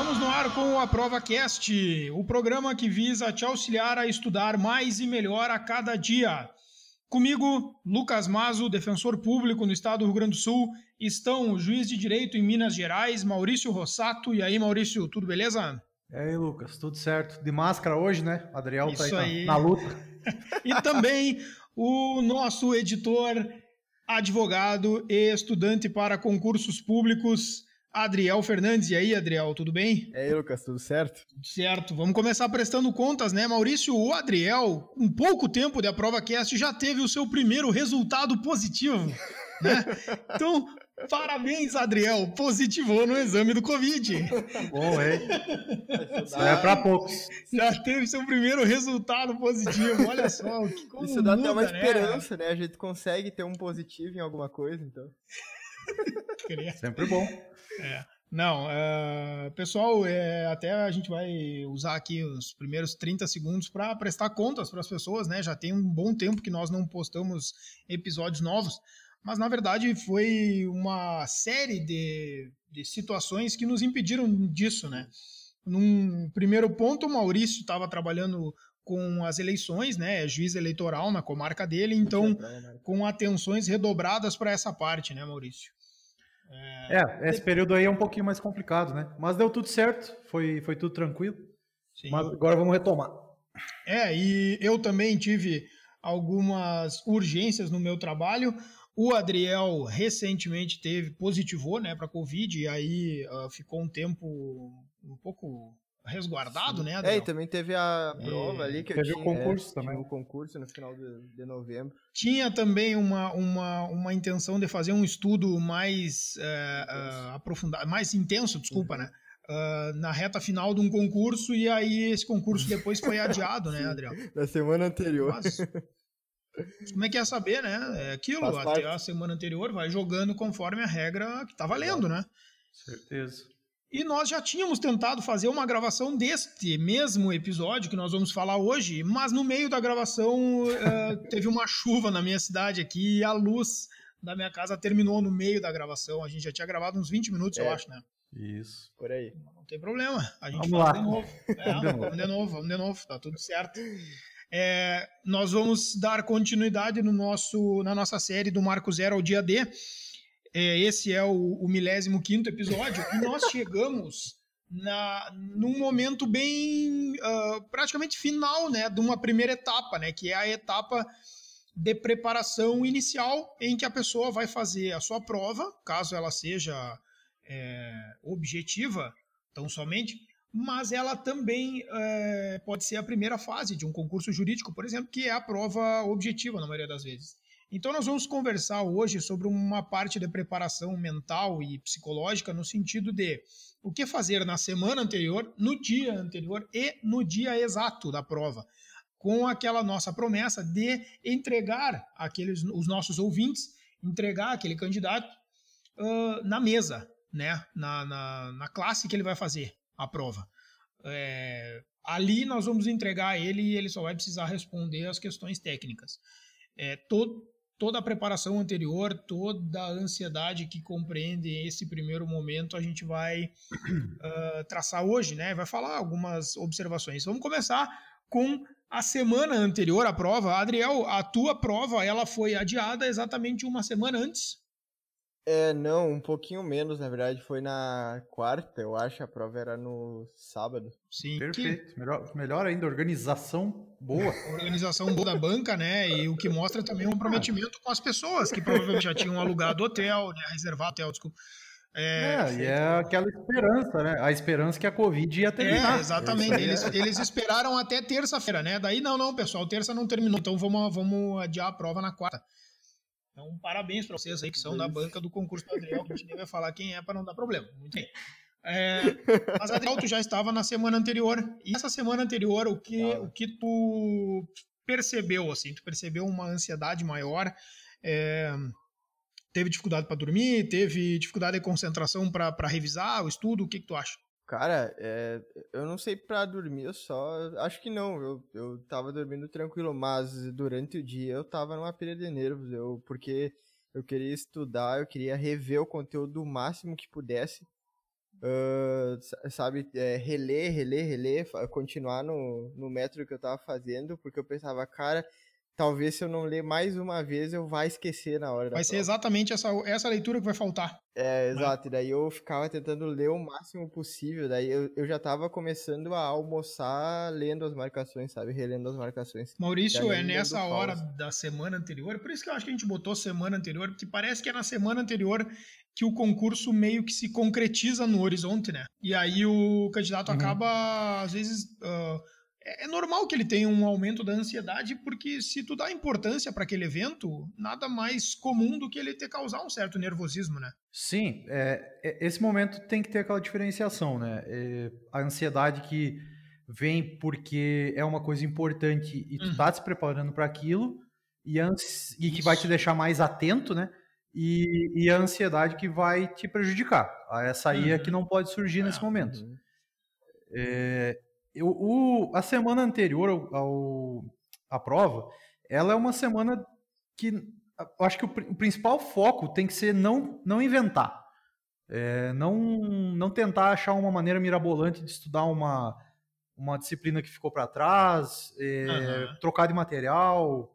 Estamos no ar com a Prova Cast, o programa que visa te auxiliar a estudar mais e melhor a cada dia. Comigo, Lucas Mazo, defensor público no estado do Rio Grande do Sul, estão o juiz de direito em Minas Gerais, Maurício Rossato. E aí, Maurício, tudo beleza? E aí, Lucas, tudo certo? De máscara hoje, né? Adriel Isso tá aí. aí na, na luta. e também o nosso editor, advogado e estudante para concursos públicos, Adriel Fernandes. E aí, Adriel, tudo bem? E aí, Lucas, tudo certo? Certo, vamos começar prestando contas, né, Maurício? O Adriel, um pouco tempo de a prova cast, já teve o seu primeiro resultado positivo, né? Então, parabéns, Adriel, positivou no exame do Covid. Bom, hein? Isso é pra poucos. Já teve seu primeiro resultado positivo, olha só. Que como Isso dá muda, até uma né? esperança, né? A gente consegue ter um positivo em alguma coisa, então. Sempre bom. É. Não, é, pessoal, é, até a gente vai usar aqui os primeiros 30 segundos para prestar contas para as pessoas, né? Já tem um bom tempo que nós não postamos episódios novos, mas na verdade foi uma série de, de situações que nos impediram disso, né? Num primeiro ponto, o Maurício estava trabalhando com as eleições, né? É juiz eleitoral na comarca dele, então com atenções redobradas para essa parte, né, Maurício? É, esse período aí é um pouquinho mais complicado, né? Mas deu tudo certo, foi, foi tudo tranquilo. Sim. Mas agora vamos retomar. É, e eu também tive algumas urgências no meu trabalho. O Adriel recentemente teve, positivou, né, para Covid, e aí uh, ficou um tempo um pouco resguardado, né, É, Adriel? e também teve a prova É, ali que teve eu o tinha. concurso é, também. Tinha o concurso no final de, de novembro. Tinha também uma, uma, uma intenção de fazer um estudo mais ah, aprofundado, mais intenso, desculpa, né? ah, na reta final de um concurso, e aí esse concurso depois foi adiado, né, Adriel? Na semana anterior. Mas, como é que é saber, né? É aquilo, Faz até parte. a semana anterior vai jogando conforme a regra que tá valendo, né? Certeza. E nós já tínhamos tentado fazer uma gravação deste mesmo episódio que nós vamos falar hoje, mas no meio da gravação eh, teve uma chuva na minha cidade aqui e a luz da minha casa terminou no meio da gravação. A gente já tinha gravado uns 20 minutos, eu É. acho, né? Isso. Por aí. Não tem problema. A gente Vamos faz lá. de novo. É, Vamos de novo. vamos de novo, vamos de novo, tá tudo certo. É, nós vamos dar continuidade no nosso, na nossa série do Marco Zero ao dia D. É, esse é o, o milésimo quinto episódio e nós chegamos na, num momento bem ah, praticamente final, né, de uma primeira etapa, né, que é a etapa de preparação inicial em que a pessoa vai fazer a sua prova, caso ela seja é, objetiva, tão somente, mas ela também é, pode ser a primeira fase de um concurso jurídico, por exemplo, que é a prova objetiva na maioria das vezes. Então nós vamos conversar hoje sobre uma parte de preparação mental e psicológica no sentido de o que fazer na semana anterior, no dia anterior e no dia exato da prova, com aquela nossa promessa de entregar aqueles os nossos ouvintes, entregar aquele candidato ah, na mesa, né, na, na, na classe que ele vai fazer a prova. É, ali nós vamos entregar ele e ele só vai precisar responder as questões técnicas. É, to- toda a preparação anterior, toda a ansiedade que compreende esse primeiro momento, a gente vai ah, traçar hoje, né? Vai falar algumas observações. Vamos começar com a semana anterior à prova. Adriel, a tua prova ela foi adiada exatamente uma semana antes. É, não, um pouquinho menos, na verdade. Foi na quarta, eu acho. A prova era no sábado. Sim, que- Perfeito. Melhor, melhor ainda, organização boa. organização boa da banca, né? E o que mostra também um comprometimento com as pessoas que provavelmente já tinham alugado hotel, né? Reservado hotel, desculpa. É, É, e é aquela esperança, né? A esperança que a Covid ia é, terminar. exatamente. Eles, eles esperaram até terça-feira, né? Daí, não, não, pessoal, terça não terminou, então vamos, vamos adiar a prova na quarta. Então, parabéns para vocês aí que são da banca do concurso do Adriel, que a gente nem vai falar quem é para não dar problema. Muito bem. É, mas, Adriel, tu já estava na semana anterior. E essa semana anterior, o que, Tava. o que tu percebeu, assim? Tu percebeu uma ansiedade maior? é, teve dificuldade para dormir? Teve dificuldade de concentração para revisar o estudo? O que, que tu acha? Cara, é, eu não sei pra dormir, eu só. Acho que não, eu, eu tava dormindo tranquilo, mas durante o dia eu tava numa pilha de nervos, eu, porque eu queria estudar, eu queria rever o conteúdo o máximo que pudesse uh, sabe, é, reler, reler, reler, continuar no, no método que eu tava fazendo, porque eu pensava, cara, talvez se eu não ler mais uma vez, eu vai esquecer na hora Vai ser prova. exatamente essa, essa leitura que vai faltar. É, né? exato. E daí eu ficava tentando ler o máximo possível. Daí eu, eu já tava começando a almoçar lendo as marcações, sabe? Relendo as marcações. Maurício, é nessa hora da semana anterior, por isso que eu acho que a gente botou semana anterior, porque parece que é na semana anterior que o concurso meio que se concretiza no horizonte, né? E aí o candidato uhum. acaba, às vezes... Uh, é, é normal que ele tenha um aumento da ansiedade, porque se tu dá importância para aquele evento, nada mais comum do que ele ter causar um certo nervosismo, né? Sim, é, é, esse momento tem que ter aquela diferenciação, né? É, a ansiedade que vem porque é uma coisa importante e tu uhum. tá se preparando para aquilo e, e que vai te deixar mais atento, né? E, e, a ansiedade que vai te prejudicar. Essa aí é que uhum. não pode surgir nesse é, momento. Uhum. É, eu, o, a semana anterior ao, ao, à prova, ela é uma semana que eu acho que o, o principal foco tem que ser não, não inventar. É, não, não tentar achar uma maneira mirabolante de estudar uma, uma disciplina que ficou para trás, é, uhum. trocar de material.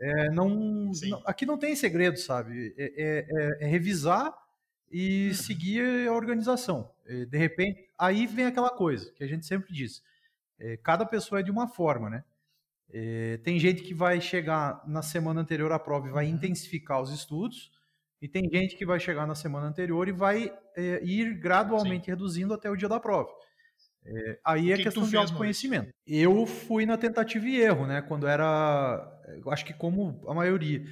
É, não, não, aqui não tem segredo, sabe? É, é, é, é revisar e uhum. seguir a organização. De repente, aí vem aquela coisa que a gente sempre diz: é, cada pessoa é de uma forma, né? É, tem gente que vai chegar na semana anterior à prova e vai uhum. intensificar os estudos, e tem gente que vai chegar na semana anterior e vai é, ir gradualmente Sim. reduzindo até o dia da prova. É, aí é questão que de autoconhecimento. Eu fui na tentativa e erro, né? Quando era. Acho que como a maioria.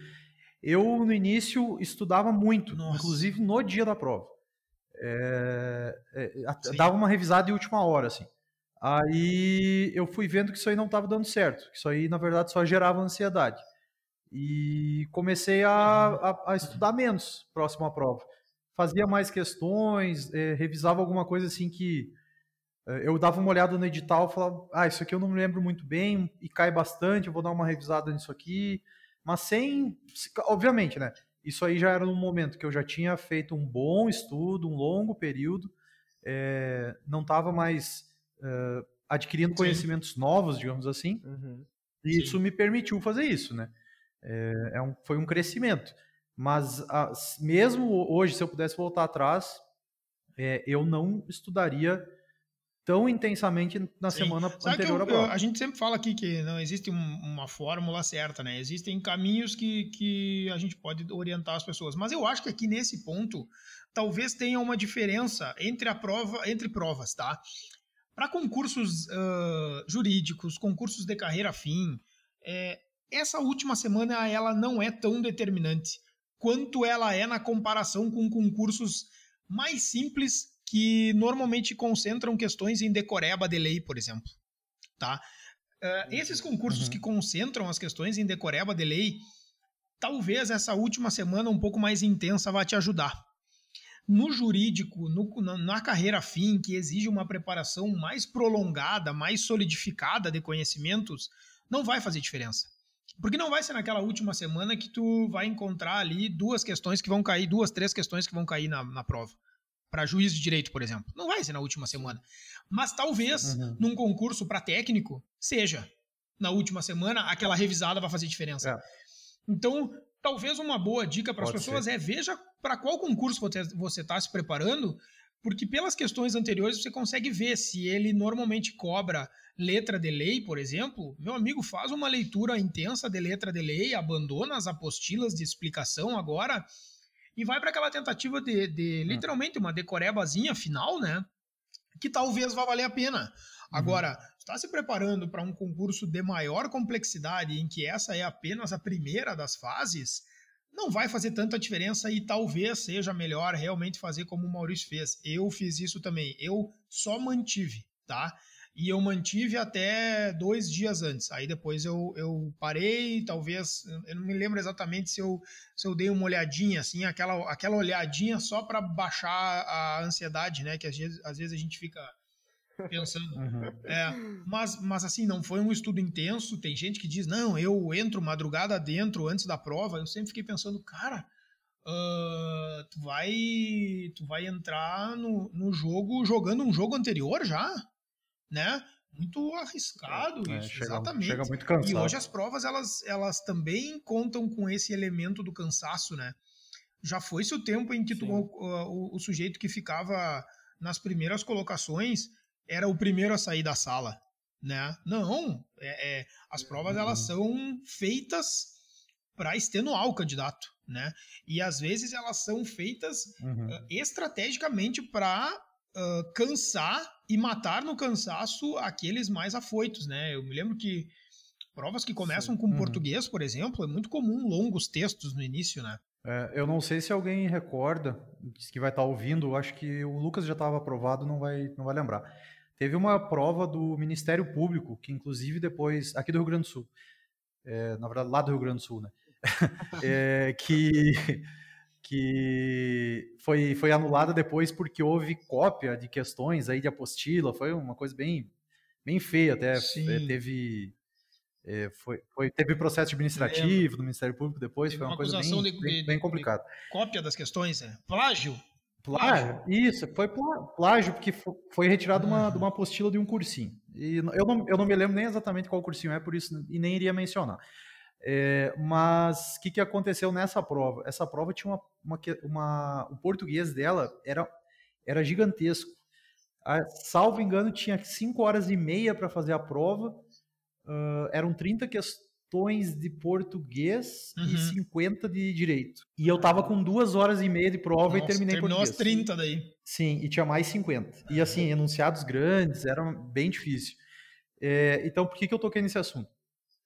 Eu, no início, estudava muito, Nossa. inclusive no dia da prova. É, é, dava uma revisada de última hora, assim. Aí eu fui vendo que isso aí não estava dando certo, que isso aí, na verdade, só gerava ansiedade. E comecei a, a, a estudar menos próximo à prova. Fazia mais questões, é, revisava alguma coisa assim que é, eu dava uma olhada no edital e falava, ah, isso aqui eu não me lembro muito bem e cai bastante, eu vou dar uma revisada nisso aqui. Mas sem, obviamente, né? Isso aí já era no momento que eu já tinha feito um bom estudo, um longo período, é, não estava mais uh, adquirindo Sim. conhecimentos novos, digamos assim. Uhum. E Sim. isso me permitiu fazer isso, né? É, é um, foi um crescimento. Mas a, mesmo hoje, se eu pudesse voltar atrás, é, eu não estudaria tão intensamente na Sim. semana Sabe anterior à prova. A gente sempre fala aqui que não existe um, uma fórmula certa, né? Existem caminhos que, que a gente pode orientar as pessoas. Mas eu acho que aqui nesse ponto talvez tenha uma diferença entre a prova, entre provas, tá? Para concursos uh, jurídicos, concursos de carreira fim, é, essa última semana ela não é tão determinante quanto ela é na comparação com concursos mais simples que normalmente concentram questões em decoreba de lei, por exemplo. Tá? Uh, esses concursos uhum. que concentram as questões em decoreba de lei, talvez essa última semana um pouco mais intensa vá te ajudar no jurídico, no, na, na, carreira fim, que exige uma preparação mais prolongada, mais solidificada de conhecimentos, não vai fazer diferença. Porque não vai ser naquela última semana que tu vai encontrar ali duas questões que vão cair, duas, três questões que vão cair na, na prova. Para juiz de direito, por exemplo. Não vai ser na última semana. Mas talvez, uhum. num concurso para técnico, seja. Na última semana, aquela revisada vai fazer diferença. É. Então, talvez uma boa dica para as pessoas ser. é veja para qual concurso você está se preparando, porque pelas questões anteriores você consegue ver se ele normalmente cobra letra de lei, por exemplo. Meu amigo, faz uma leitura intensa de letra de lei, abandona as apostilas de explicação agora e vai para aquela tentativa de, de hum. literalmente uma decorebazinha final, né? Que talvez vá valer a pena. Uhum. Agora, está se preparando para um concurso de maior complexidade, em que essa é apenas a primeira das fases, não vai fazer tanta diferença e talvez seja melhor realmente fazer como o Maurício fez. Eu fiz isso também. Eu só mantive, tá? E eu mantive até dois dias antes. Aí depois eu, eu parei, talvez. Eu não me lembro exatamente se eu, se eu dei uma olhadinha, assim, aquela, aquela olhadinha só para baixar a ansiedade, né? Que às vezes, às vezes a gente fica pensando. Uhum. É, mas, mas assim, não foi um estudo intenso. Tem gente que diz, não, eu entro madrugada dentro antes da prova. Eu sempre fiquei pensando, cara, uh, tu vai tu vai entrar no, no jogo jogando um jogo anterior já, né? Muito arriscado é, isso, chega, exatamente. Chega muito cansado. E hoje as provas elas, elas também contam com esse elemento do cansaço, né? Já foi-se o tempo em que tu, o, o, o sujeito que ficava nas primeiras colocações era o primeiro a sair da sala, né? Não, é, é, as provas elas uhum. são feitas para extenuar o candidato, né? E às vezes elas são feitas uhum. uh, estrategicamente para uh, cansar e matar no cansaço aqueles mais afoitos, né? Eu me lembro que provas que começam Sim. com uhum. português, por exemplo, é muito comum longos textos no início, né? É, eu não sei se alguém recorda, que vai estar tá ouvindo, acho que o Lucas já estava aprovado, não vai, não vai lembrar. Teve uma prova do Ministério Público, que inclusive depois, aqui do Rio Grande do Sul, é, na verdade lá do Rio Grande do Sul, né? é, que que foi, foi anulada depois porque houve cópia de questões aí de apostila, foi uma coisa bem, bem feia até, é, teve é, foi, foi, teve processo administrativo é, do Ministério Público depois, foi uma, coisa bem, de, bem, bem complicada. Cópia das questões, é? Plágio? Plágio, isso, foi plágio, porque foi retirado uma, de uma apostila de um cursinho. E eu não, eu não me lembro nem exatamente qual cursinho é, por isso, e nem iria mencionar. É, mas o que, que aconteceu nessa prova? Essa prova tinha uma, uma, uma, o português dela era, era gigantesco. A, salvo engano, tinha 5 horas e meia para fazer a prova uh, eram 30 questões de português uhum. e 50 de direito. E eu tava com duas horas e meia de prova Nossa, e terminei terminou português. Terminou as 30 daí. Sim, e tinha mais 50. E assim, enunciados grandes, era bem difícil. É, então, por que, que eu toquei nesse assunto?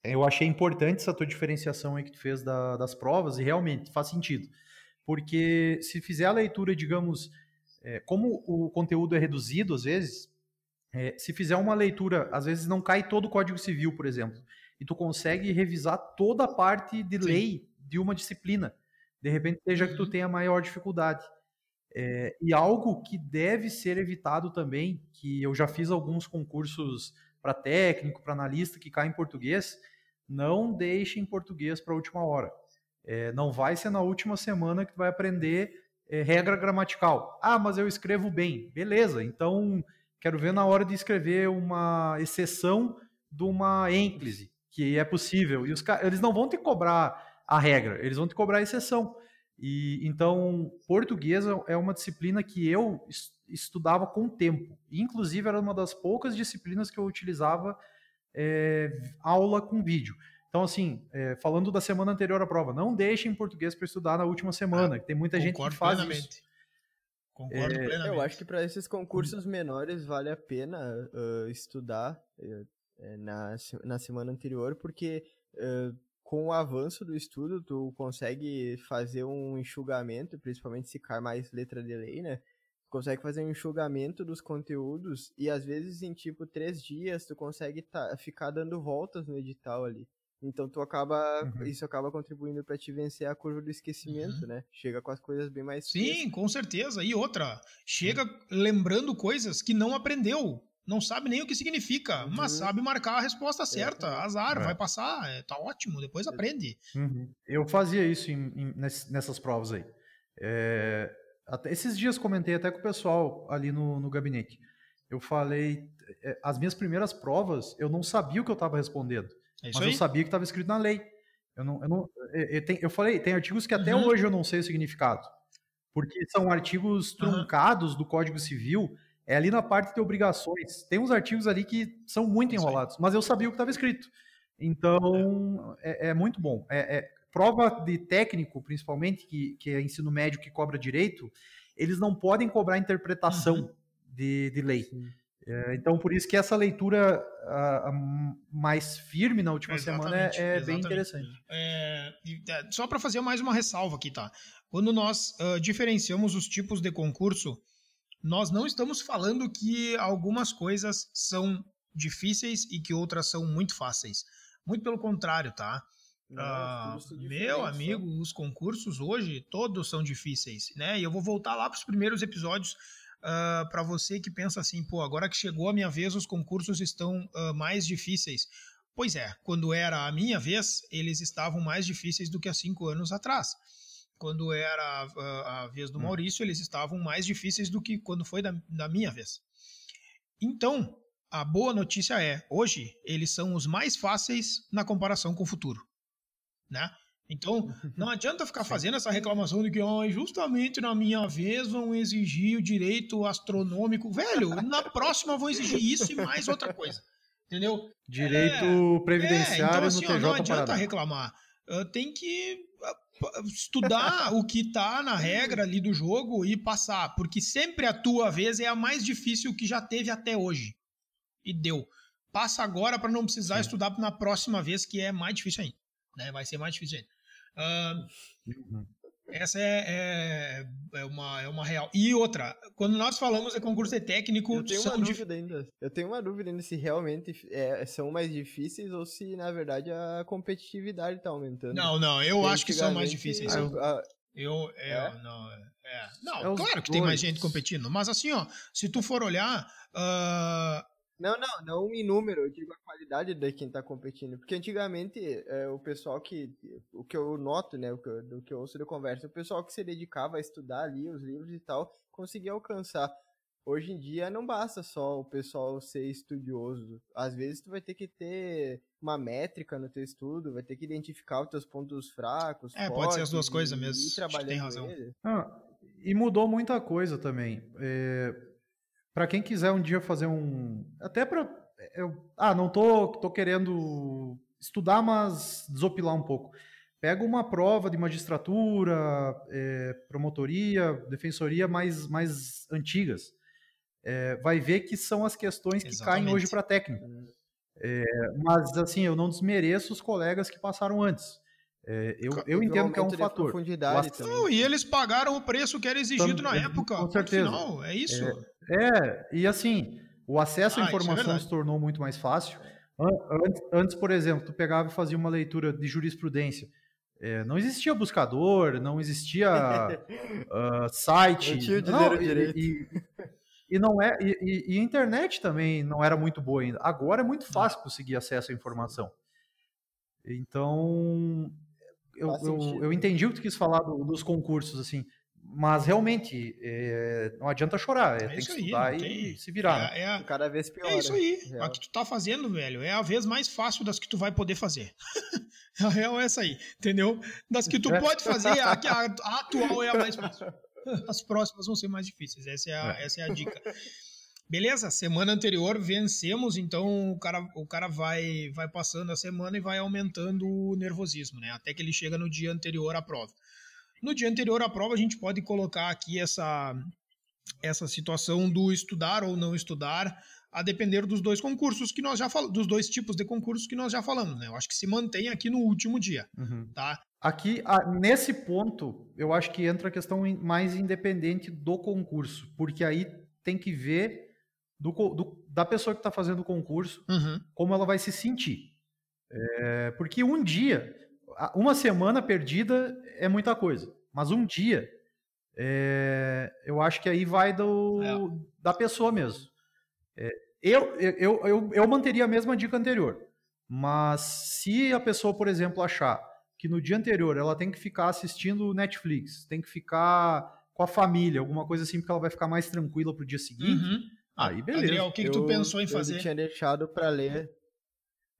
Eu achei importante essa tua diferenciação aí que tu fez da, das provas e realmente faz sentido. Porque se fizer a leitura, digamos, é, como o conteúdo é reduzido às vezes, é, se fizer uma leitura, às vezes não cai todo o Código Civil, por exemplo, e tu consegue revisar toda a parte de Sim. lei de uma disciplina. De repente, seja que tu uhum. tenha maior dificuldade. É, e algo que deve ser evitado também, que eu já fiz alguns concursos para técnico, para analista que cai em português, não deixe em português para a última hora. É, não vai ser na última semana que vai aprender é, regra gramatical. Ah, mas eu escrevo bem. Beleza, então Quero ver na hora de escrever uma exceção de uma ênclise, que é possível. E os eles não vão te cobrar a regra, eles vão te cobrar a exceção. E então, português é uma disciplina que eu estudava com tempo. Inclusive, era uma das poucas disciplinas que eu utilizava é, aula com vídeo. Então, assim, é, falando da semana anterior à prova, não deixem português para estudar na última semana, que tem muita gente que faz plenamente. isso. Concordo é, plenamente. Eu acho que para esses concursos menores vale a pena uh, estudar uh, na, na semana anterior, porque uh, com o avanço do estudo, tu consegue fazer um enxugamento, principalmente se cai mais letra de lei, né? Tu consegue fazer um enxugamento dos conteúdos e às vezes em tipo três dias tu consegue tá, ficar dando voltas no edital ali. Então tu acaba, uhum. isso acaba contribuindo para te vencer a curva do esquecimento, uhum. né? Chega com as coisas bem mais Sim, frescas. com certeza. E outra, chega uhum. lembrando coisas que não aprendeu, não sabe nem o que significa, mas uhum. sabe marcar a resposta certa. É. Azar, é. vai passar, é, tá ótimo, depois aprende. Uhum. Eu fazia isso em, em, nessas provas aí. É, até, esses dias comentei até com o pessoal ali no, no gabinete. Eu falei, é, as minhas primeiras provas, eu não sabia o que eu estava respondendo. É mas aí? eu sabia que estava escrito na lei. Eu, não, eu, não, eu, tem, eu falei, tem artigos que até uhum. hoje eu não sei o significado. Porque são artigos truncados do Código Civil, é ali na parte de obrigações. Tem uns artigos ali que são muito enrolados, mas eu sabia o que estava escrito. Então, é, é muito bom. É, é, prova de técnico, principalmente, que, que é ensino médio que cobra direito, eles não podem cobrar interpretação uhum. de, de lei. É, então, por isso que essa leitura mais firme na última exatamente, semana é, é bem interessante. É, é só para fazer mais uma ressalva aqui, tá? Quando nós uh, diferenciamos os tipos de concurso, nós não estamos falando que algumas coisas são difíceis e que outras são muito fáceis. Muito pelo contrário, tá? Uh, meu amigo, os concursos hoje todos são difíceis, né? E eu vou voltar lá para os primeiros episódios uh, ah, para você que pensa assim, pô, agora que chegou a minha vez, os concursos estão uh, mais difíceis. Pois é, quando era a minha vez, eles estavam mais difíceis do que há cinco anos atrás. Quando era a, a vez do hum. Maurício, eles estavam mais difíceis do que quando foi da, da minha vez. Então, a boa notícia é, hoje eles são os mais fáceis na comparação com o futuro, né? Então, não adianta ficar fazendo essa reclamação de que oh, justamente na minha vez vão exigir o direito astronômico. Velho, na próxima vão exigir isso e mais outra coisa. Entendeu? Direito é, previdenciário é, então, assim, no TJ ó, Não adianta Paraná. reclamar. Uh, tem que estudar o que está na regra ali do jogo e passar, porque sempre a tua vez é a mais difícil que já teve até hoje. E deu. Passa agora para não precisar Sim. estudar na próxima vez, que é mais difícil ainda. Né? Vai ser mais difícil ainda. Uh, essa é, é, uma, é uma real. E outra, quando nós falamos de concurso de técnico. Eu tenho uma dúvida ainda. Eu tenho uma dúvida ainda se realmente é, são mais difíceis ou se, na verdade, a competitividade está aumentando. Não, não, eu acho que são mais difíceis. Eu, eu, é, é? não, é, é. não, claro que tem mais gente competindo, mas assim, ó, se tu for olhar, uh, não, não, não em número, eu digo a qualidade de quem tá competindo. Porque antigamente, é, o pessoal que. O que eu noto, né? O que, do que eu ouço de conversa, o pessoal que se dedicava a estudar ali os livros e tal, conseguia alcançar. Hoje em dia não basta só o pessoal ser estudioso. Às vezes tu vai ter que ter uma métrica no teu estudo, vai ter que identificar os teus pontos fracos. É, pode ser as duas coisas mesmo. E tem razão. Ah, e mudou muita coisa também. É, para quem quiser um dia fazer um. Até para. Ah, não tô, tô querendo estudar, mas desopilar um pouco. Pega uma prova de magistratura, é, promotoria, defensoria mais, mais antigas. É, vai ver que são as questões que Exatamente. caem hoje para técnico. É, mas, assim, eu não desmereço os colegas que passaram antes. É, eu, eu entendo que é um fator. Não, e eles pagaram o preço que era exigido Também, na época. Com certeza. Final, é isso. É, é, e assim, o acesso à ah, é informação é se tornou muito mais fácil. Antes, antes, por exemplo, tu pegava e fazia uma leitura de jurisprudência. É, não existia buscador, não existia uh, site. Não tinha não, direito. E, e, e, não é, e, e, a internet também não era muito boa ainda. Agora é muito fácil conseguir acesso à informação. Então, eu, eu, eu, entendi o que tu quis falar do, dos concursos, assim. Mas realmente, é, não adianta chorar, é, é tem que estudar aí, e tem... se virar. É, é, cada vez pior. É isso aí. Real. A que tu tá fazendo, velho, é a vez mais fácil das que tu vai poder fazer. a real é essa aí, entendeu? Das que tu pode fazer, a, a, a, atual é a mais fácil. As próximas vão ser mais difíceis. Essa é a, é. essa é a dica. Beleza, semana anterior vencemos, então o cara, o cara vai, vai passando a semana e vai aumentando o nervosismo, né? Até que ele chega no dia anterior à prova. No dia anterior à prova, a gente pode colocar aqui essa, essa situação do estudar ou não estudar, a depender dos dois concursos que nós já falamos, dos dois tipos de concursos que nós já falamos, né? Eu acho que se mantém aqui no último dia, uhum. tá? Aqui, nesse ponto, eu acho que entra a questão mais independente do concurso, porque aí tem que ver do, do, da pessoa que está fazendo o concurso, uhum. como ela vai se sentir. É, porque um dia, uma semana perdida é muita coisa, mas um dia, é, eu acho que aí vai do, é. da pessoa mesmo. É, eu, eu, eu, eu manteria a mesma dica anterior, mas se a pessoa, por exemplo, achar que no dia anterior ela tem que ficar assistindo Netflix, tem que ficar com a família, alguma coisa assim, porque ela vai ficar mais tranquila para o dia seguinte. Uhum Aí beleza. Adriel, o que, que tu pensou em fazer? Eu tinha deixado para ler.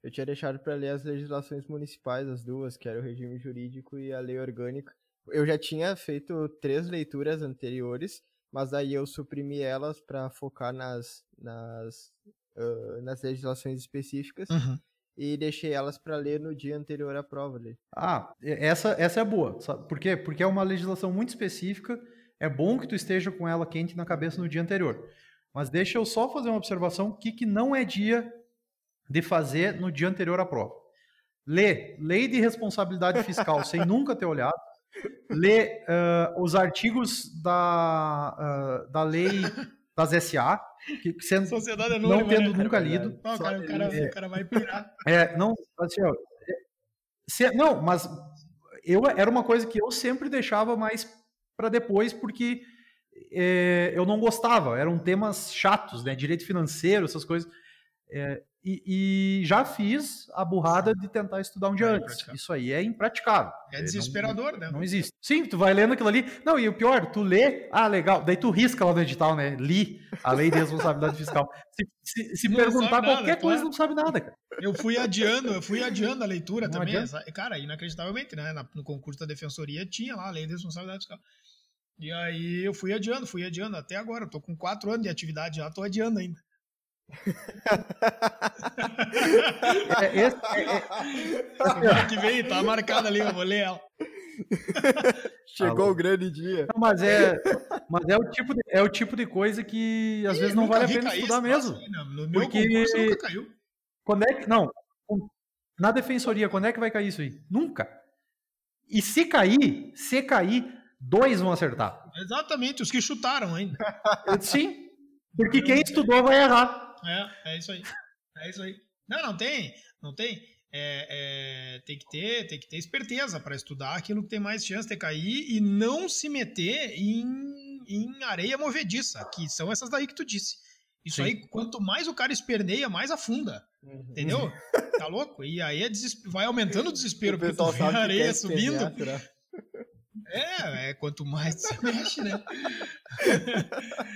Eu tinha deixado para ler as legislações municipais, as duas, que era o regime jurídico e a lei orgânica. Eu já tinha feito três leituras anteriores, mas daí eu suprimi elas para focar nas, nas, uh, nas legislações específicas. Uhum. E deixei elas para ler no dia anterior à prova. Ali. Ah, essa, essa é boa. Sabe? Por quê? Porque é uma legislação muito específica. É bom que tu esteja com ela quente na cabeça no dia anterior. Mas deixa eu só fazer uma observação: o que, que não é dia de fazer no dia anterior à prova? Lê Lei de Responsabilidade Fiscal sem nunca ter olhado. Lê uh, os artigos da, uh, da lei das SA, que, sendo, Sociedade Anônima, não tendo né? nunca lido. Não, cara, o, cara, é, o cara vai pirar. É, não, assim, ó, se, não, mas eu, era uma coisa que eu sempre deixava mais para depois, porque é, eu não gostava, eram temas chatos, né? Direito financeiro, essas coisas. É, e, e, já fiz a burrada de tentar estudar um dia é antes. Isso aí é impraticável. É desesperador, não, né? Não existe. Sim, tu vai lendo aquilo ali. Não, e o pior, tu lê, ah, legal. Daí tu risca lá no edital, né? Li a lei de responsabilidade fiscal. Se, se, se perguntar qualquer nada, coisa, não sabe nada, cara. Eu fui adiando, eu fui adiando a leitura não também. Adianta. Cara, inacreditavelmente, né? No concurso da defensoria tinha lá a lei de responsabilidade fiscal. E aí eu fui adiando, fui adiando até agora. Eu tô com quatro anos de atividade já, tô adiando ainda. é, esse, é, é... que vem, tá marcada ali, eu vou ler ela. Chegou Alô. o grande dia. Não, mas é, mas é o tipo de, é o tipo de coisa que às e vezes não vale a pena estudar mesmo. no meu porque nunca caiu. Quando é que não? Na defensoria, quando é que vai cair isso aí? Nunca. E se cair, se cair, dois vão acertar. Exatamente, os que chutaram ainda. Sim. Porque quem estudou vai errar. É, é isso aí. É isso aí. Não, não tem, não tem. É, é, tem que ter, tem que ter esperteza para estudar aquilo que tem mais chance de cair e não se meter em, em areia movediça, que são essas daí que tu disse. Isso Sim. aí, quanto mais o cara esperneia, mais afunda. Uhum. Entendeu? Tá louco? E aí é vai aumentando o desespero, o porque tu vê a areia subindo. É, é quanto mais você mexe, né?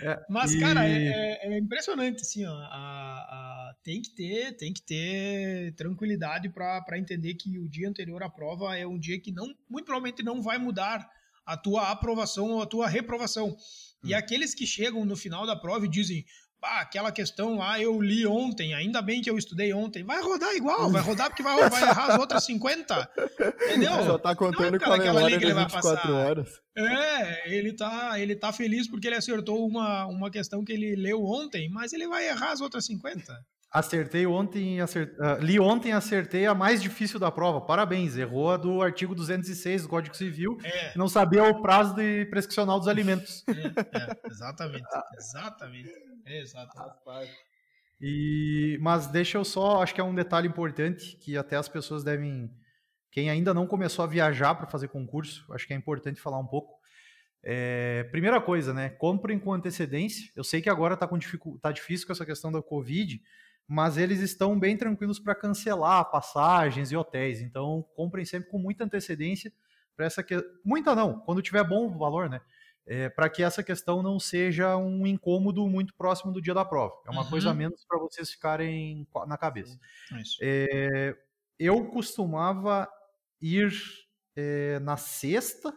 É, Mas, cara, é, é, é, impressionante, assim, ó. A, a, tem que ter, tem que ter tranquilidade para entender que o dia anterior à prova é um dia que não, muito provavelmente não vai mudar a tua aprovação ou a tua reprovação. Hum. E aqueles que chegam no final da prova e dizem, ah, aquela questão lá eu li ontem, ainda bem que eu estudei ontem. Vai rodar igual, vai rodar porque vai, vai errar as outras 50. Entendeu? Só tá contando com a memória que ele vai passar. horas. É, ele tá, ele tá feliz porque ele acertou uma, uma questão que ele leu ontem, mas ele vai errar as outras 50. Acertei ontem, acert... Uh, li ontem acertei a mais difícil da prova. Parabéns, errou a do artigo 206 do Código Civil. É. Não sabia o prazo de prescricional dos alimentos. É, é, exatamente, exatamente. Exato. E, mas deixa eu só, acho que é um detalhe importante que até as pessoas devem. Quem ainda não começou a viajar para fazer concurso, acho que é importante falar um pouco. É, primeira coisa, né? Comprem com antecedência. Eu sei que agora está tá difícil com essa questão da Covid, mas eles estão bem tranquilos para cancelar passagens e hotéis. Então, comprem sempre com muita antecedência para essa que... muita não, quando tiver bom valor, né? É, para que essa questão não seja um incômodo muito próximo do dia da prova. É uma uhum. coisa a menos para vocês ficarem na cabeça. É, eu costumava ir é, na sexta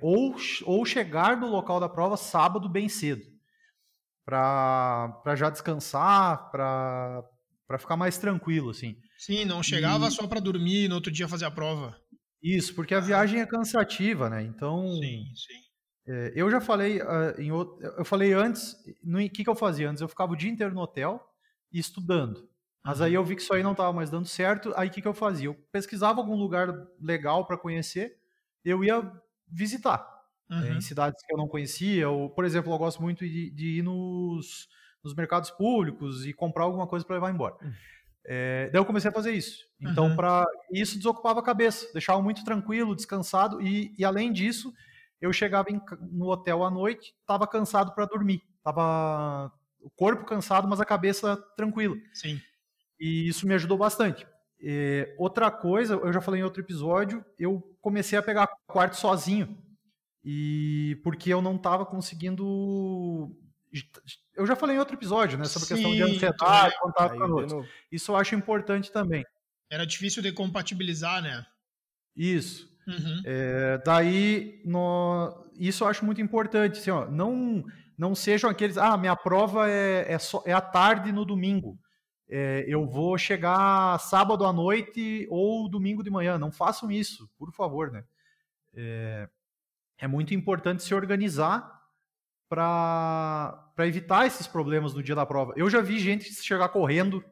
ou, ou chegar no local da prova sábado bem cedo, para já descansar, para ficar mais tranquilo, assim. Sim, não chegava e... só para dormir e no outro dia fazer a prova. Isso, porque a viagem é cansativa, né? Então. Sim, sim. É, eu já falei uh, em outro, eu falei antes, o que, que eu fazia antes? Eu ficava o dia inteiro no hotel e estudando. Mas uhum. aí eu vi que isso aí não estava mais dando certo. Aí o que, que eu fazia? Eu pesquisava algum lugar legal para conhecer, eu ia visitar uhum. é, em cidades que eu não conhecia. Ou, por exemplo, eu gosto muito de, de ir nos, nos mercados públicos e comprar alguma coisa para levar embora. Uhum. É, daí eu comecei a fazer isso. Então, uhum. para isso desocupava a cabeça, deixava muito tranquilo, descansado e, e além disso, eu chegava em, no hotel à noite, estava cansado para dormir, tava o corpo cansado, mas a cabeça tranquila. Sim. E isso me ajudou bastante. É, outra coisa, eu já falei em outro episódio, eu comecei a pegar quarto sozinho e porque eu não estava conseguindo eu já falei em outro episódio, né? Sobre a questão de ansiedade, contato com outros. Isso eu acho importante também. Era difícil de compatibilizar, né? Isso. Uhum. É, daí, no, isso eu acho muito importante. Assim, ó, não, não sejam aqueles. Ah, minha prova é, é, só, é à tarde no domingo. É, eu vou chegar sábado à noite ou domingo de manhã. Não façam isso, por favor, né? É, é muito importante se organizar para evitar esses problemas no dia da prova. Eu já vi gente chegar correndo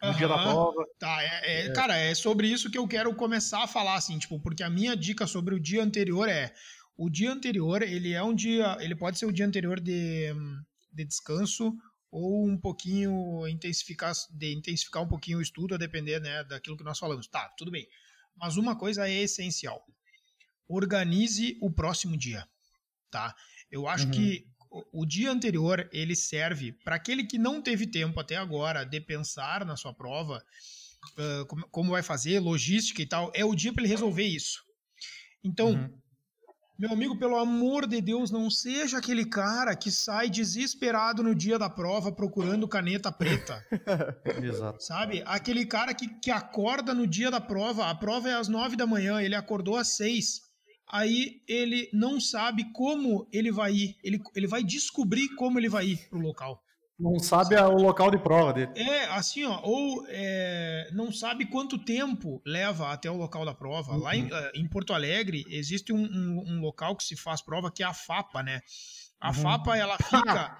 no uhum. dia da prova. Tá, é, é, é. Cara, é sobre isso que eu quero começar a falar, assim, tipo, porque a minha dica sobre o dia anterior é o dia anterior, ele é um dia, ele pode ser o dia anterior de, de descanso ou um pouquinho intensificar, de intensificar um pouquinho o estudo, a depender, né, daquilo que nós falamos. Tá, tudo bem. Mas uma coisa é essencial. Organize o próximo dia, tá? Eu acho uhum. que o, dia anterior ele serve para aquele que não teve tempo até agora de pensar na sua prova, uh, como, como, vai fazer, logística e tal, é o dia para ele resolver isso. Então, uhum. meu amigo, pelo amor de Deus, não seja aquele cara que sai desesperado no dia da prova procurando caneta preta. Exato. Sabe? Aquele cara que, que acorda no dia da prova, a prova é às nove da manhã, ele acordou às seis aí ele não sabe como ele vai ir. Ele, ele vai descobrir como ele vai ir pro local. Não sabe o local de prova dele. É, assim, ó, ou é, não sabe quanto tempo leva até o local da prova. Uhum. Lá em, eh, em, Porto Alegre existe um, um, um, local que se faz prova que é a FAPA, né? A uhum. FAPA, ela fica.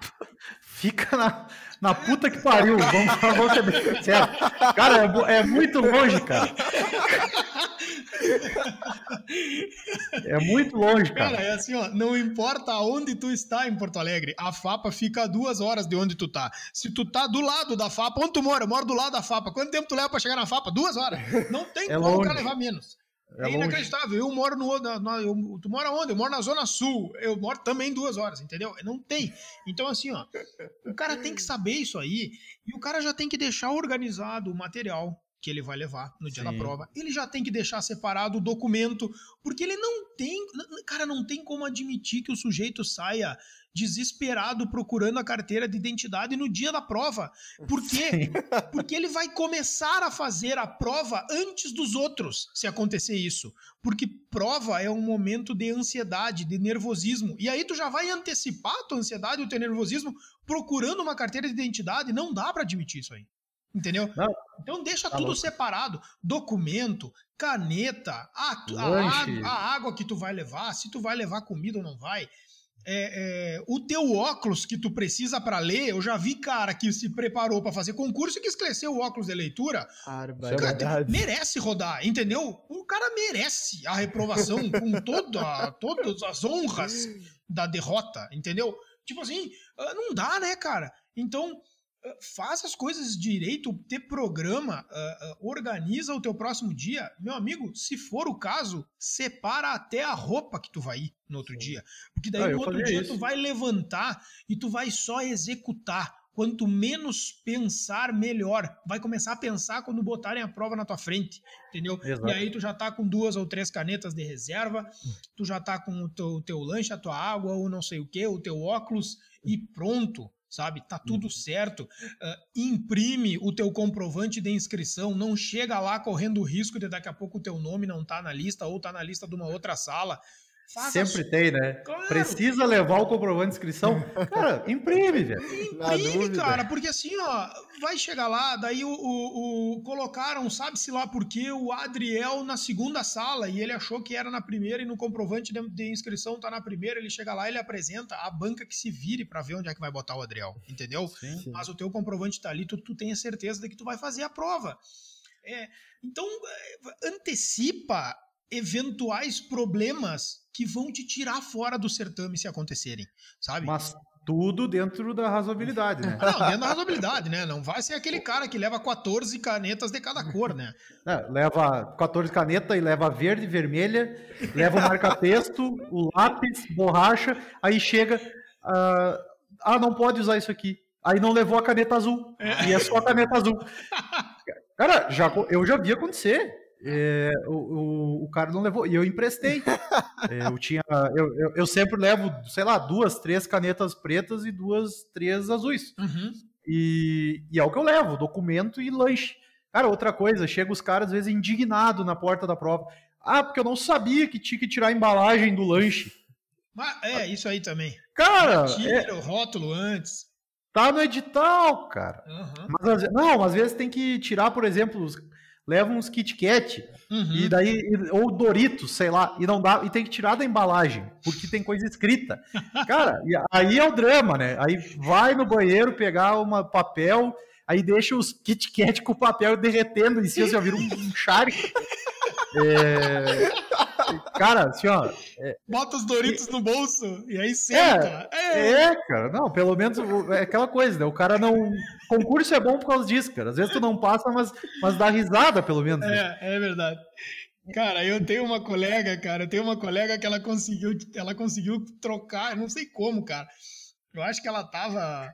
fica na, na puta que pariu. Vamos, vamos ser bem sinceros. Cara, é, é muito longe, cara. É muito longe, cara. Cara, é assim, ó, não importa onde tu está em Porto Alegre, a FAPA fica a duas horas de onde tu tá. Se tu tá do lado da FAPA, onde tu mora? Eu moro do lado da FAPA. Quanto tempo tu leva pra chegar na FAPA? Duas horas. Não tem é como o cara levar menos. É, é inacreditável. Eu moro no. Na, na, eu, tu mora onde? Eu moro na Zona Sul. Eu moro também duas horas, entendeu? Não tem. Então, assim, ó. O cara tem que saber isso aí. E o cara já tem que deixar organizado o material que ele vai levar no dia Sim. da prova. Ele já tem que deixar separado o documento, porque ele não tem, cara, não tem como admitir que o sujeito saia desesperado procurando a carteira de identidade no dia da prova. Por quê? Sim. Porque ele vai começar a fazer a prova antes dos outros, se acontecer isso. Porque prova é um momento de ansiedade, de nervosismo. E aí tu já vai antecipar a tua ansiedade, o teu nervosismo procurando uma carteira de identidade, não dá para admitir isso aí. Entendeu? Não. Então deixa tá tudo louco. separado. Documento, caneta, a, a, água, a, água, que tu vai levar, se tu vai levar comida ou não vai. É, é, o teu óculos que tu precisa para ler, eu já vi cara que se preparou para fazer concurso e que esclareceu o óculos de leitura. Cara, merece rodar, entendeu? O cara merece a reprovação com toda, todas as honras da derrota, entendeu? Tipo assim, ah, não dá, né, cara? Então, faça as coisas direito, ter programa, uh, uh, organiza o teu próximo dia. Meu amigo, se for o caso, separa até a roupa que tu vai ir no outro Sim. dia. Porque daí ah, no outro dia isso. tu vai levantar e tu vai só executar. Quanto menos pensar, melhor. Vai começar a pensar quando botarem a prova na tua frente, entendeu? Exato. E aí tu já tá com duas ou três canetas de reserva, tu já tá com o teu, teu lanche, a tua água, ou não sei o que, o teu óculos, e pronto sabe? Tá tudo uhum. certo. Uh, imprime o teu comprovante de inscrição, não chega lá correndo o risco de daqui a pouco o teu nome não tá na lista ou tá na lista de uma outra sala. Sempre tem, né? Claro. Precisa levar o comprovante de inscrição? Cara, imprime, velho. Imprime, cara, porque assim, ó, vai chegar lá, daí o, o, o colocaram, sabe-se lá por quê, o Adriel na segunda sala e ele achou que era na primeira e no comprovante de, de inscrição tá na primeira, ele chega lá, ele apresenta a banca que se vire para ver onde é que vai botar o Adriel, entendeu? Sim, sim. Mas o teu comprovante tá ali, tu, tu tem a certeza de que tu vai fazer a prova. É, então, é, antecipa eventuais problemas que vão te tirar fora do certame se acontecerem, sabe? Mas tudo dentro da razoabilidade, né? Não, dentro da razoabilidade, né? Não vai ser aquele cara que leva 14 canetas de cada cor, né? É, leva 14 canetas e leva verde, vermelha, leva o marca-texto, o lápis, borracha, aí chega. Uh, ah, não pode usar isso aqui. Aí não levou a caneta azul. É. E é só a caneta azul. Cara, já, eu já vi acontecer. É, o, o, o, cara não levou, e eu emprestei. É, eu tinha, eu, eu, eu, sempre levo, sei lá, duas, três canetas pretas e duas, três azuis. Uhum. E, e é o que eu levo, documento e lanche. Cara, outra coisa, chega os caras às vezes indignados na porta da prova. Ah, porque eu não sabia que tinha que tirar a embalagem do lanche. Mas, é, isso aí também. Cara, tira é... o rótulo antes. Tá no edital, cara. Uhum. Mas, não, às vezes tem que tirar, por exemplo, os leva uns Kit Kat uhum. e daí ou Doritos, sei lá, e não dá e tem que tirar da embalagem porque tem coisa escrita. Cara, aí é o drama, né? Aí vai no banheiro pegar uma papel, aí deixa os Kit Kat com o papel derretendo em cima, você já vira um, um charque. É... Cara, assim, ó. É... Bota os Doritos no bolso e aí senta. É, é, é, cara. Não, pelo menos é aquela coisa, né? O cara não. Concurso é bom por causa disso, cara. Às vezes tu não passa, mas, mas dá risada, pelo menos. Né? É, é verdade. Cara, eu tenho uma colega, cara, eu tenho uma colega que ela conseguiu, ela conseguiu trocar, não sei como, cara. Eu acho que ela tava.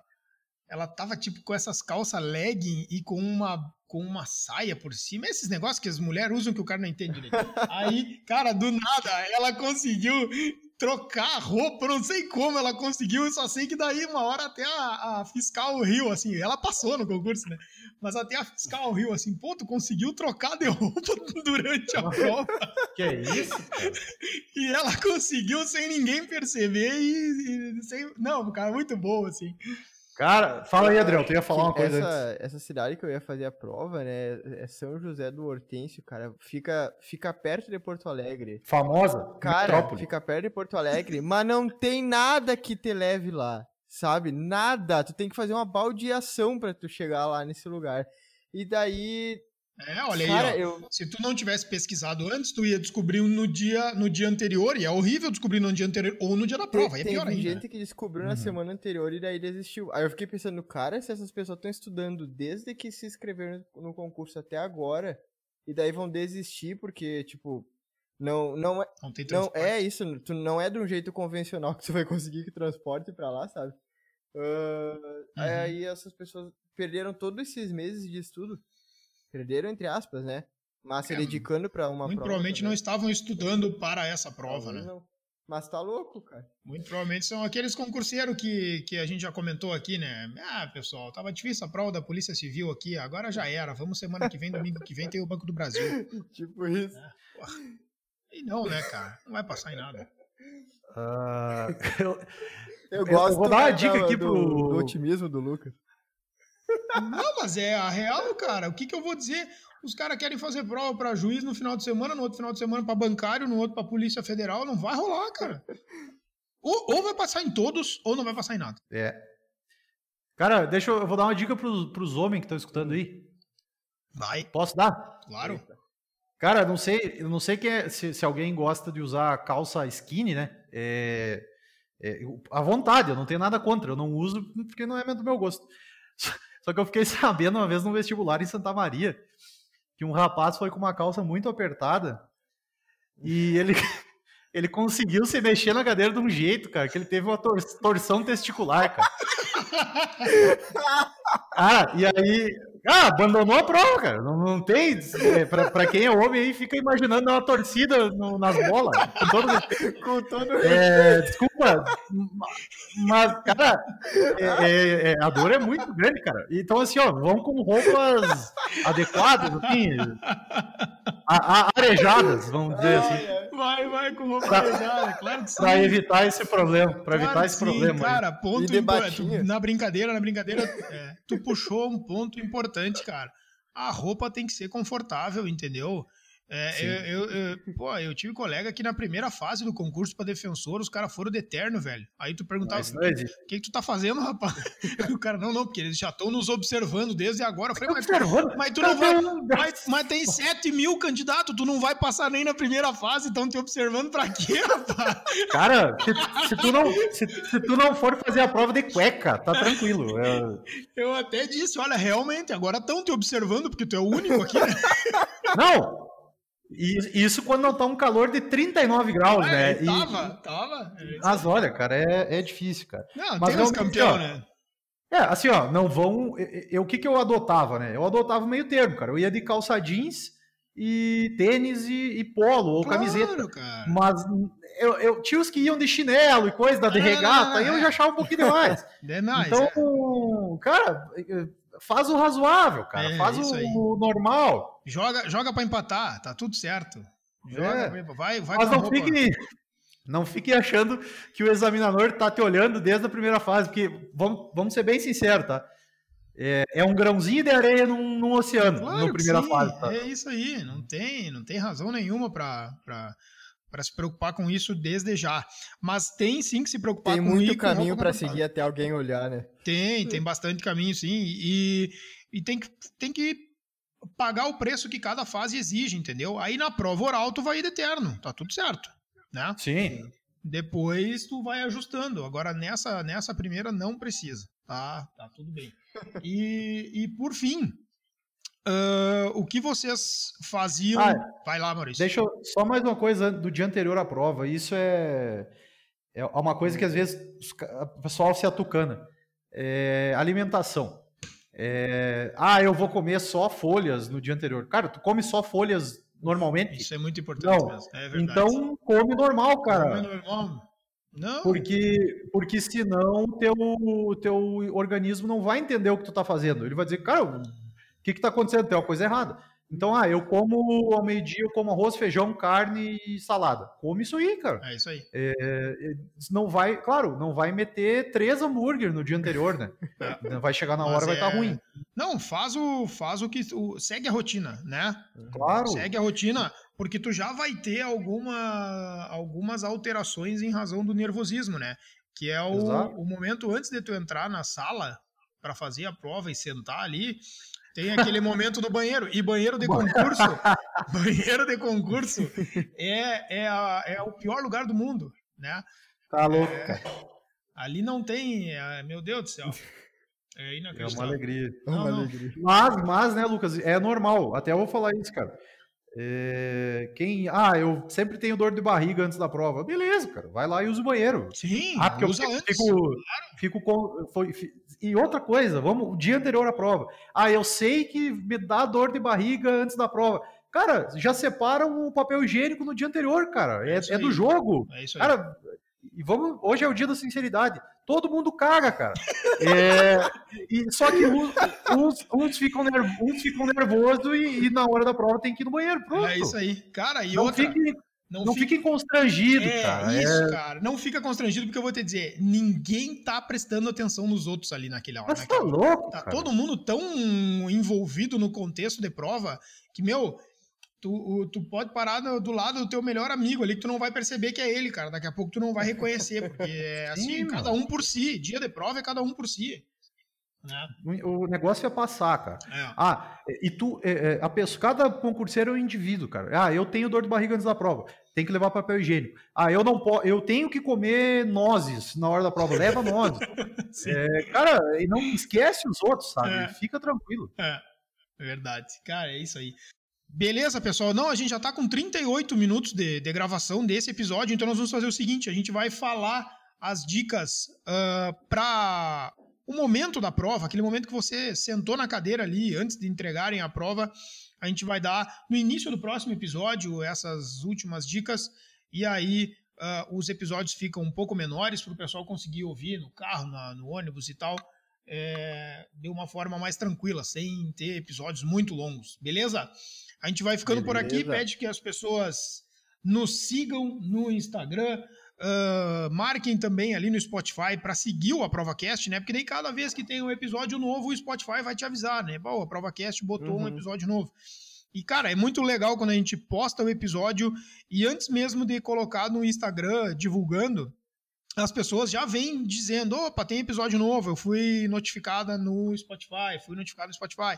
Ela tava, tipo, com essas calças legging e com uma, com uma saia por cima. Esses negócios que as mulheres usam que o cara não entende direito. Aí, cara, do nada, ela conseguiu trocar a roupa, não sei como ela conseguiu, eu só sei que daí uma hora até a, a fiscal riu, assim, ela passou no concurso, né? Mas até a fiscal riu, assim, pô, tu conseguiu trocar de roupa durante a prova. Que é isso, cara? E ela conseguiu sem ninguém perceber e, e sem... Não, cara, muito bom, assim. Cara, fala aí, Adriel, tu ia falar uma coisa essa, antes. Essa cidade que eu ia fazer a prova, né, é São José do Hortêncio, cara, fica, fica perto de Porto Alegre. Famosa? Cara, metrópole. fica perto de Porto Alegre, mas não tem nada que te leve lá, sabe? Nada, tu tem que fazer uma baldeação para tu chegar lá nesse lugar. E daí é, olha Cara, aí, ó. Eu... Se tu não tivesse pesquisado antes, tu ia descobrir no dia, no dia anterior, e é horrível descobrir no dia anterior ou no dia da prova, tem, é pior tem ainda. gente que descobriu na uhum. semana anterior e daí desistiu. Aí eu fiquei pensando, cara, se essas pessoas estão estudando desde que se inscreveram no concurso até agora, e daí vão desistir porque, tipo, não, não é. Não, tem não é isso, tu não é de um jeito convencional que tu vai conseguir que transporte para lá, sabe? Uh, uhum. Aí essas pessoas perderam todos esses meses de estudo Perderam, entre aspas, né? Mas se é, dedicando para uma muito prova. provavelmente também. não estavam estudando para essa prova, não, né? Não. Mas tá louco, cara. Muito provavelmente são aqueles concurseiros que, que a gente já comentou aqui, né? Ah, pessoal, tava difícil a prova da Polícia Civil aqui, agora já era. Vamos semana que vem, domingo que vem, tem o Banco do Brasil. tipo isso. É, e não, né, cara? Não vai passar em nada. Uh, eu, eu, gosto eu vou dar uma dica aqui pro... do otimismo do Lucas. Não, mas é a real, cara. O que, que eu vou dizer? Os caras querem fazer prova para juiz no final de semana, no outro final de semana para bancário, no outro para Polícia Federal. Não vai rolar, cara. Ou, ou, vai passar em todos, ou não vai passar em nada. É. Cara, deixa eu, eu vou dar uma dica pros, pros homens que estão escutando aí. Vai. Posso dar? Claro. Cara, não sei, não sei que é, se, se, alguém gosta de usar calça skinny, né? É, é, à vontade, eu não tenho nada contra. Eu não uso porque não é do meu gosto. Só que eu fiquei sabendo uma vez no vestibular em Santa Maria que um rapaz foi com uma calça muito apertada e ele, ele conseguiu se mexer na cadeira de um jeito, cara, que ele teve uma tor torção testicular, cara. ah, e aí ah, abandonou a prova, cara. Não, não tem. É, pra, pra quem é homem aí, fica imaginando uma torcida no, nas bolas. Com todo Com todo é, Desculpa, mas, cara, é, é, é, a dor é muito grande, cara. Então, assim, ó, vão com roupas adequadas, assim, a, a, arejadas, vamos dizer assim. Vai, vai com roupa arejada, claro que sim. Pra evitar esse problema, pra claro evitar esse sim, problema. Cara, aí. ponto importante. Na brincadeira, na brincadeira, é, tu puxou um ponto importante, cara. A roupa tem que ser confortável, entendeu? É, eu, eu, eu, pô, eu tive colega que na primeira fase do concurso para defensor, os caras foram de eterno, velho. Aí tu perguntava, o que, que, que tu tá fazendo, rapaz? o cara, não, não, porque eles já estão nos observando desde agora. Eu falei, mas, mas tu não vai. Mas, mas, tem 7 mil candidatos, tu não vai passar nem na primeira fase, estão te observando pra quê, rapaz? Cara, se, se, tu não, se, se, tu não for fazer a prova de cueca, tá tranquilo. Eu, eu até disse, olha, realmente, agora estão te observando, porque tu é o único aqui, né? Não, e isso quando não tá um calor de 39 graus, é, né? Tava, e, tava. Mas olha, cara, é, é difícil, cara. Não, mas tem não, campeão, né? É, assim, ó, não vão. Eu, o que, que eu adotava, né? Eu adotava meio termo, cara. Eu ia de calça jeans e tênis e, e polo, ou claro, camiseta. Cara. Mas eu, eu, tinha os que iam de chinelo e coisa, da de regata, aí eu já achava um pouquinho demais. demais então, é. cara, faz o razoável, cara. É, faz o, o, normal. Joga, joga para empatar, tá tudo certo. Joga, é. vai, vai Mas não fique, não fique achando que o examinador tá te olhando desde a primeira fase, porque vamos, vamos ser bem sinceros, tá? É, é um grãozinho de areia num, num oceano, claro na primeira fase. Tá? É isso aí, não tem, não tem razão nenhuma para para se preocupar com isso desde já. Mas tem sim que se preocupar tem com isso. Tem muito caminho para seguir até alguém olhar, né? Tem, tem bastante caminho sim. E, e tem, que, tem que pagar o preço que cada fase exige, entendeu? Aí na prova oral tu vai ir de eterno, tá tudo certo, né? Sim. Depois tu vai ajustando. Agora nessa, nessa primeira não precisa, tá? Tá tudo bem. E, e por fim, Uh, o que vocês faziam? Ah, Vai lá, Maurício. Deixa eu, só mais uma coisa do dia anterior à prova. Isso é É uma coisa que às vezes o pessoal se atucana. É alimentação. É, ah, eu vou comer só folhas no dia anterior. Cara, tu come só folhas normalmente? Isso é muito importante não. mesmo. É então come normal, cara. Come normal. Não. Porque, porque senão o teu, o teu organismo não vai entender o que tu tá fazendo. Ele vai dizer, cara, o que que tá acontecendo? Tem uma coisa errada. Então, ah, eu como ao meio-dia, eu como arroz, feijão, carne e salada. Come isso aí, cara. É isso aí. É, é não vai, claro, não vai meter três hambúrguer no dia anterior, né? É. Vai chegar na hora, Mas vai estar tá é... ruim. Não, faz o, faz o que. O, segue a rotina, né? Claro. Segue a rotina, porque tu já vai ter alguma, algumas alterações em razão do nervosismo, né? Que é o, o momento antes de tu entrar na sala para fazer a prova e sentar ali tem aquele momento do banheiro. E banheiro de concurso, banheiro de concurso é, é, a, é o pior lugar do mundo, né? Tá louco, é, Ali não tem, é, meu Deus do céu. É inacreditável. É uma alegria. É uma não, alegria. Mas, mas, né, Lucas, é normal. Até eu vou falar isso, cara. É, quem. Ah, eu sempre tenho dor de barriga antes da prova. Beleza, cara. Vai lá e usa o banheiro. Sim, ah, porque eu fico, fico, fico, com. Foi, e outra coisa, vamos, o dia anterior à prova. Ah, eu sei que me dá dor de barriga antes da prova. Cara, já separam o papel higiênico no dia anterior, cara. É, é, é do jogo. É isso aí. Cara, e vamos, hoje é o dia da sinceridade. Todo mundo caga, cara. É, e, só que uns, uns, uns, ficam, nerv, uns ficam nervosos e, e, na hora da prova tem que ir no banheiro. Pronto. É isso aí. Cara, e não outra... Fique, não, não fiquem constrangidos, é, cara. Isso, é... cara. Não fica constrangido, porque eu vou te dizer, ninguém tá prestando atenção nos outros ali naquela hora. Mas tá louco, Tá cara. todo mundo tão envolvido no contexto de prova que, meu, tu, tu pode parar do, lado do teu melhor amigo ali, que tu não vai perceber que é ele, cara. Daqui a pouco tu não vai reconhecer, porque é assim, Sim, cada um por si. Dia de prova é cada um por si. Né? O negócio é passar, cara. É. Ah, e tu, é, é, a pessoa, cada concurseiro é um indivíduo, cara. Ah, eu tenho dor de barriga antes da prova, tem que levar papel higiênico. Ah, eu não posso, eu tenho que comer nozes na hora da prova, leva nozes. é, cara, e não esquece os outros, sabe? É. Fica tranquilo. É, verdade. Cara, é isso aí. Beleza, pessoal? Não, a gente já tá com 38 minutos de, de gravação desse episódio, então nós vamos fazer o seguinte: a gente vai falar as dicas uh, para o momento da prova, aquele momento que você sentou na cadeira ali antes de entregarem a prova. A gente vai dar no início do próximo episódio essas últimas dicas e aí uh, os episódios ficam um pouco menores para o pessoal conseguir ouvir no carro, na, no ônibus e tal. É, de uma forma mais tranquila, sem ter episódios muito longos, beleza? A gente vai ficando Beleza. por aqui, pede que as pessoas nos sigam no Instagram, uh, marquem também ali no Spotify para seguir o AprovaCast, né? Porque daí cada vez que tem um episódio novo, o Spotify vai te avisar, né? Pô, o AprovaCast botou uhum. um episódio novo. E, cara, é muito legal quando a gente posta o episódio e antes mesmo de colocar no Instagram divulgando, as pessoas já vêm dizendo: opa, tem episódio novo, eu fui notificada no Spotify, fui notificado no Spotify.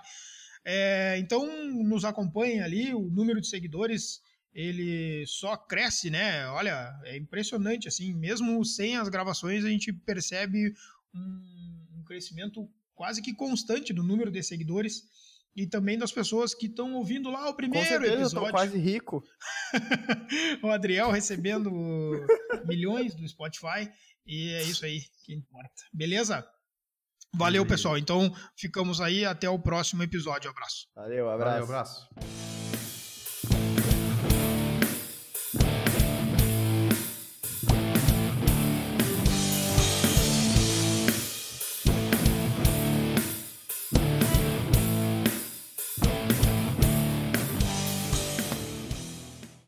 É, então, nos acompanhem ali, o número de seguidores ele só cresce, né? Olha, é impressionante, assim, mesmo sem as gravações, a gente percebe um, um crescimento quase que constante do número de seguidores e também das pessoas que estão ouvindo lá o primeiro Com certeza, episódio. Eu tô quase rico. o Adriel recebendo milhões do Spotify e é isso aí que importa. Beleza? Valeu, pessoal. Então, ficamos aí. Até o próximo episódio. Abraço. Valeu, abraço. Valeu, abraço.